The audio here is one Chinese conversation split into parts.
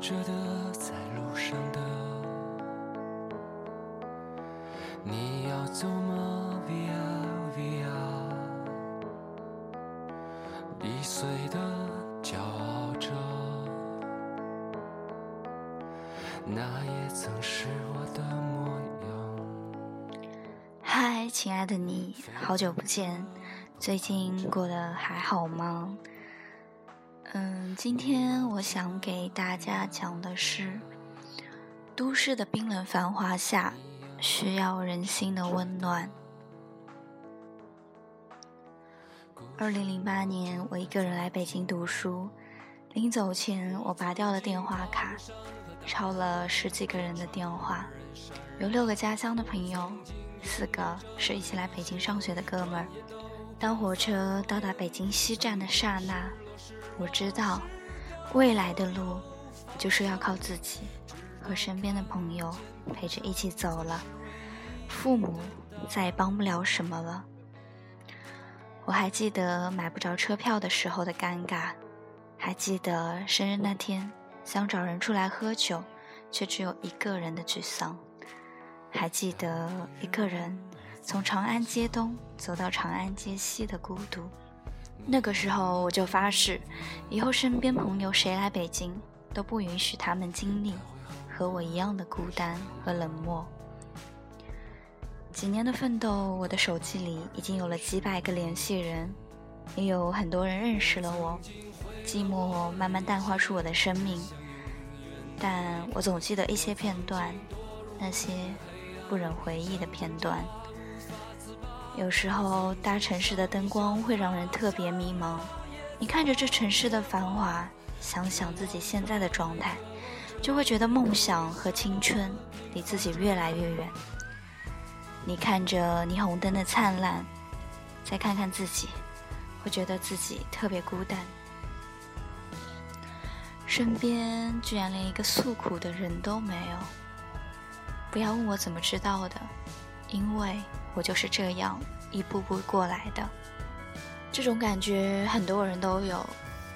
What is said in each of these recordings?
着的，在路上的，你要走吗？Via Via，易碎的骄傲着，那也曾是我的模样。嗨，亲爱的你，好久不见，最近过得还好吗？嗯，今天我想给大家讲的是，都市的冰冷繁华下，需要人心的温暖。二零零八年，我一个人来北京读书，临走前，我拔掉了电话卡，抄了十几个人的电话，有六个家乡的朋友，四个是一起来北京上学的哥们儿。当火车到达北京西站的刹那。我知道，未来的路就是要靠自己和身边的朋友陪着一起走了。父母再也帮不了什么了。我还记得买不着车票的时候的尴尬，还记得生日那天想找人出来喝酒，却只有一个人的沮丧，还记得一个人从长安街东走到长安街西的孤独。那个时候我就发誓，以后身边朋友谁来北京，都不允许他们经历和我一样的孤单和冷漠。几年的奋斗，我的手机里已经有了几百个联系人，也有很多人认识了我。寂寞慢慢淡化出我的生命，但我总记得一些片段，那些不忍回忆的片段。有时候，大城市的灯光会让人特别迷茫。你看着这城市的繁华，想想自己现在的状态，就会觉得梦想和青春离自己越来越远。你看着霓虹灯的灿烂，再看看自己，会觉得自己特别孤单。身边居然连一个诉苦的人都没有。不要问我怎么知道的，因为。我就是这样一步步过来的，这种感觉很多人都有，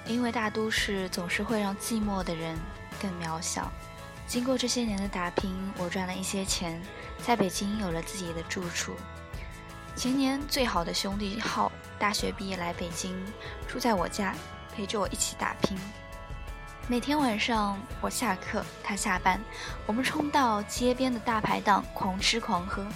因为大都市总是会让寂寞的人更渺小。经过这些年的打拼，我赚了一些钱，在北京有了自己的住处。前年最好的兄弟浩大学毕业来北京，住在我家，陪着我一起打拼。每天晚上我下课，他下班，我们冲到街边的大排档狂吃狂喝。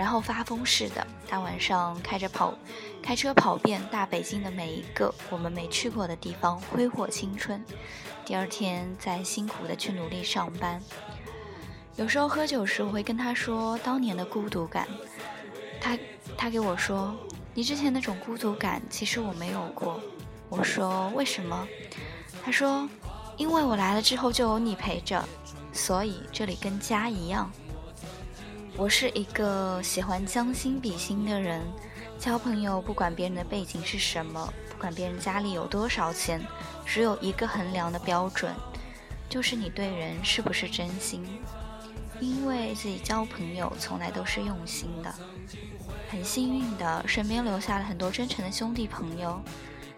然后发疯似的，大晚上开着跑，开车跑遍大北京的每一个我们没去过的地方，挥霍青春。第二天再辛苦的去努力上班。有时候喝酒时，我会跟他说当年的孤独感。他他给我说，你之前那种孤独感，其实我没有过。我说为什么？他说，因为我来了之后就有你陪着，所以这里跟家一样。我是一个喜欢将心比心的人，交朋友不管别人的背景是什么，不管别人家里有多少钱，只有一个衡量的标准，就是你对人是不是真心。因为自己交朋友从来都是用心的，很幸运的身边留下了很多真诚的兄弟朋友，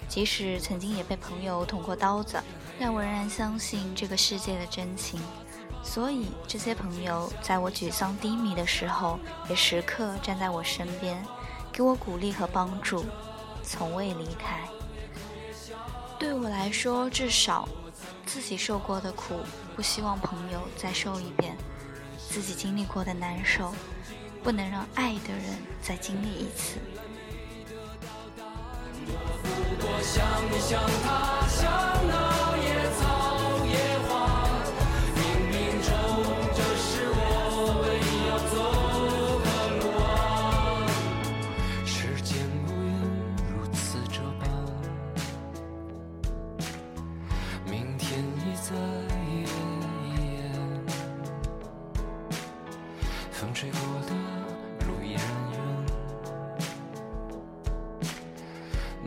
即使曾经也被朋友捅过刀子，但我仍然相信这个世界的真情。所以这些朋友在我沮丧低迷的时候，也时刻站在我身边，给我鼓励和帮助，从未离开。对我来说，至少自己受过的苦，不希望朋友再受一遍；自己经历过的难受，不能让爱的人再经历一次。我你像他像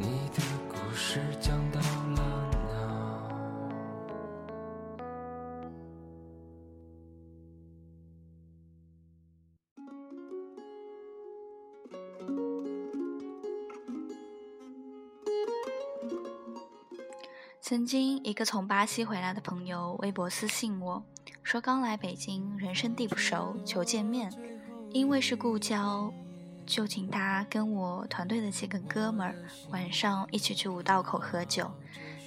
你的故事讲到了。曾经一个从巴西回来的朋友微博私信我，说刚来北京，人生地不熟，求见面，因为是故交。就请他跟我团队的几个哥们儿晚上一起去五道口喝酒。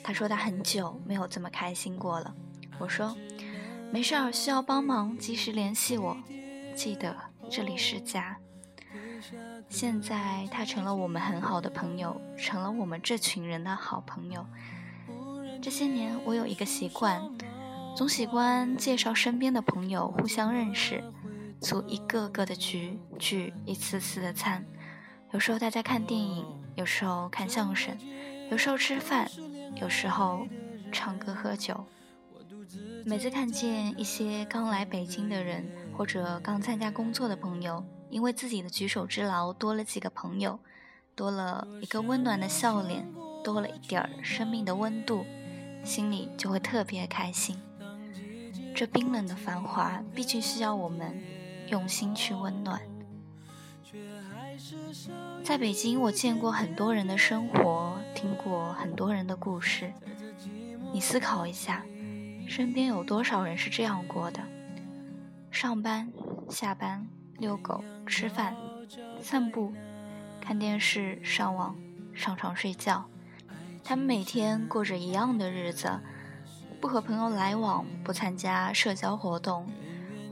他说他很久没有这么开心过了。我说没事儿，需要帮忙及时联系我，记得这里是家。现在他成了我们很好的朋友，成了我们这群人的好朋友。这些年，我有一个习惯，总喜欢介绍身边的朋友互相认识，组一个个的局，聚一次次的餐。有时候大家看电影，有时候看相声，有时候吃饭，有时候唱歌喝酒。每次看见一些刚来北京的人，或者刚参加工作的朋友，因为自己的举手之劳多了几个朋友，多了一个温暖的笑脸，多了一点儿生命的温度。心里就会特别开心。这冰冷的繁华，毕竟需要我们用心去温暖。在北京，我见过很多人的生活，听过很多人的故事。你思考一下，身边有多少人是这样过的？上班、下班、遛狗、吃饭、散步、看电视、上网、上床睡觉。他们每天过着一样的日子，不和朋友来往，不参加社交活动。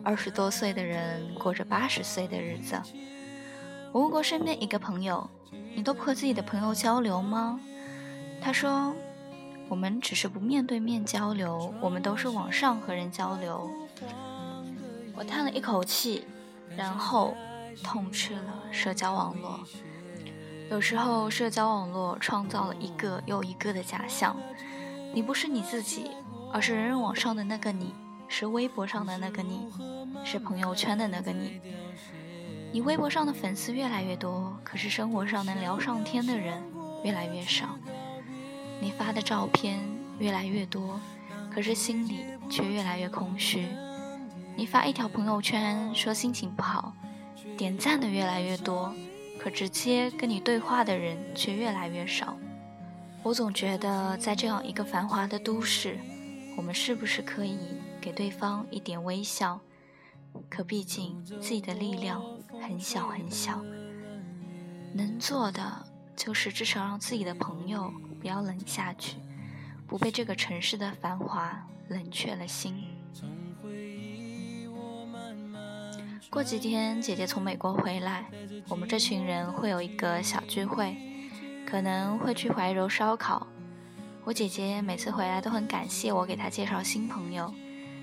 二十多岁的人过着八十岁的日子。我问过身边一个朋友：“你都不和自己的朋友交流吗？”他说：“我们只是不面对面交流，我们都是网上和人交流。”我叹了一口气，然后痛斥了社交网络。有时候，社交网络创造了一个又一个的假象。你不是你自己，而是人人网上的那个你，是微博上的那个你，是朋友圈的那个你。你微博上的粉丝越来越多，可是生活上能聊上天的人越来越少。你发的照片越来越多，可是心里却越来越空虚。你发一条朋友圈说心情不好，点赞的越来越多。可直接跟你对话的人却越来越少。我总觉得，在这样一个繁华的都市，我们是不是可以给对方一点微笑？可毕竟自己的力量很小很小，能做的就是至少让自己的朋友不要冷下去，不被这个城市的繁华冷却了心。过几天，姐姐从美国回来，我们这群人会有一个小聚会，可能会去怀柔烧烤。我姐姐每次回来都很感谢我给她介绍新朋友，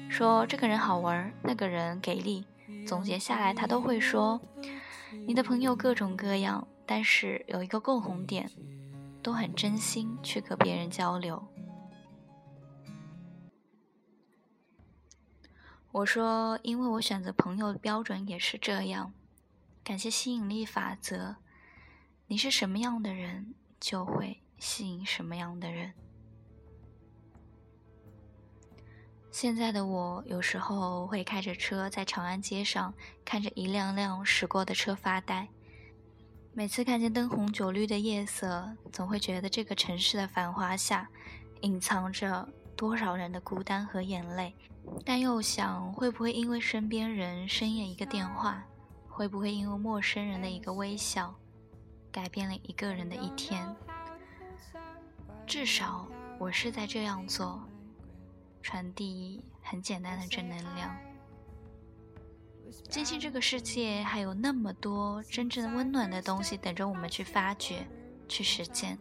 说这个人好玩，那个人给力。总结下来，他都会说：“你的朋友各种各样，但是有一个共同点，都很真心去和别人交流。”我说，因为我选择朋友的标准也是这样。感谢吸引力法则，你是什么样的人，就会吸引什么样的人。现在的我，有时候会开着车在长安街上，看着一辆辆驶过的车发呆。每次看见灯红酒绿的夜色，总会觉得这个城市的繁华下，隐藏着多少人的孤单和眼泪。但又想，会不会因为身边人深夜一个电话，会不会因为陌生人的一个微笑，改变了一个人的一天？至少我是在这样做，传递很简单的正能量。坚信这个世界还有那么多真正温暖的东西等着我们去发掘、去实践。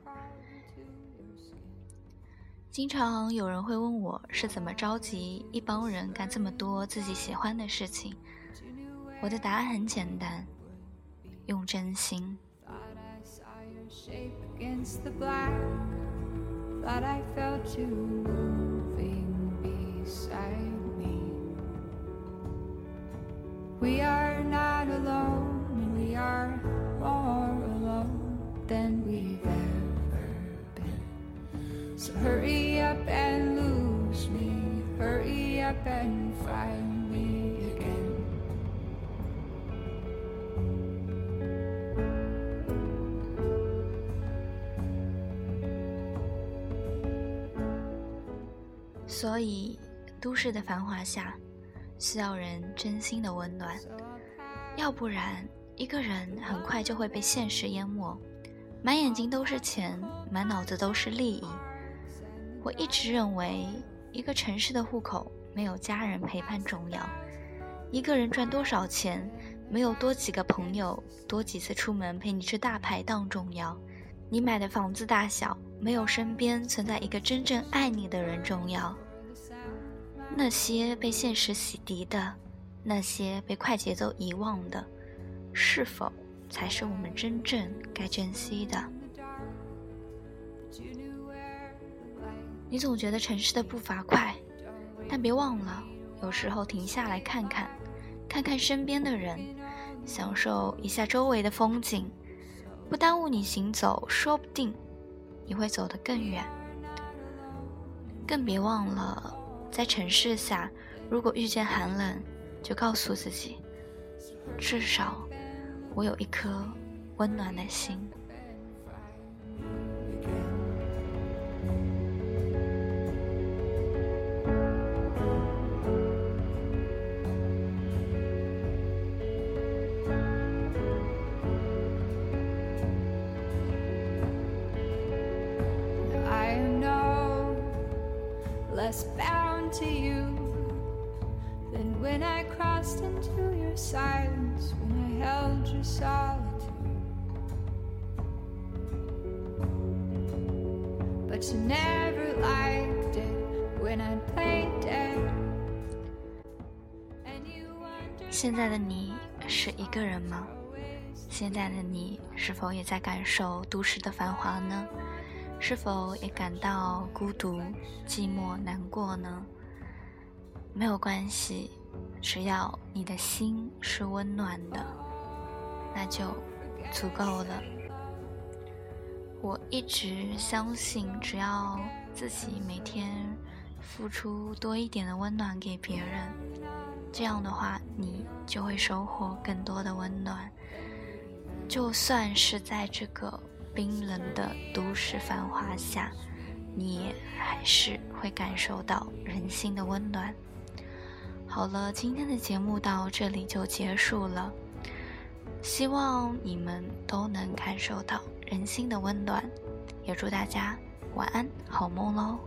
经常有人会问我是怎么召集一帮人干这么多自己喜欢的事情，我的答案很简单，用真心。beside me. We are not alone, and we are more alone than we've ever been. So hurry up and lose me, hurry up and find me again. So 都市的繁华下，需要人真心的温暖，要不然，一个人很快就会被现实淹没，满眼睛都是钱，满脑子都是利益。我一直认为，一个城市的户口没有家人陪伴重要，一个人赚多少钱。没有多几个朋友，多几次出门陪你吃大排档重要；你买的房子大小，没有身边存在一个真正爱你的人重要。那些被现实洗涤的，那些被快节奏遗忘的，是否才是我们真正该珍惜的？你总觉得城市的步伐快，但别忘了，有时候停下来看看，看看身边的人。享受一下周围的风景，不耽误你行走，说不定你会走得更远。更别忘了，在城市下，如果遇见寒冷，就告诉自己，至少我有一颗温暖的心。Less bad. To you than when I crossed into your silence, when I held your solitude. But you never liked it when I played dead. 现在的你是一个人吗？现在的你是否也在感受都市的繁华呢？是否也感到孤独、寂寞、难过呢？没有关系，只要你的心是温暖的，那就足够了。我一直相信，只要自己每天付出多一点的温暖给别人，这样的话，你就会收获更多的温暖。就算是在这个。冰冷的都市繁华下，你还是会感受到人心的温暖。好了，今天的节目到这里就结束了，希望你们都能感受到人心的温暖，也祝大家晚安，好梦喽。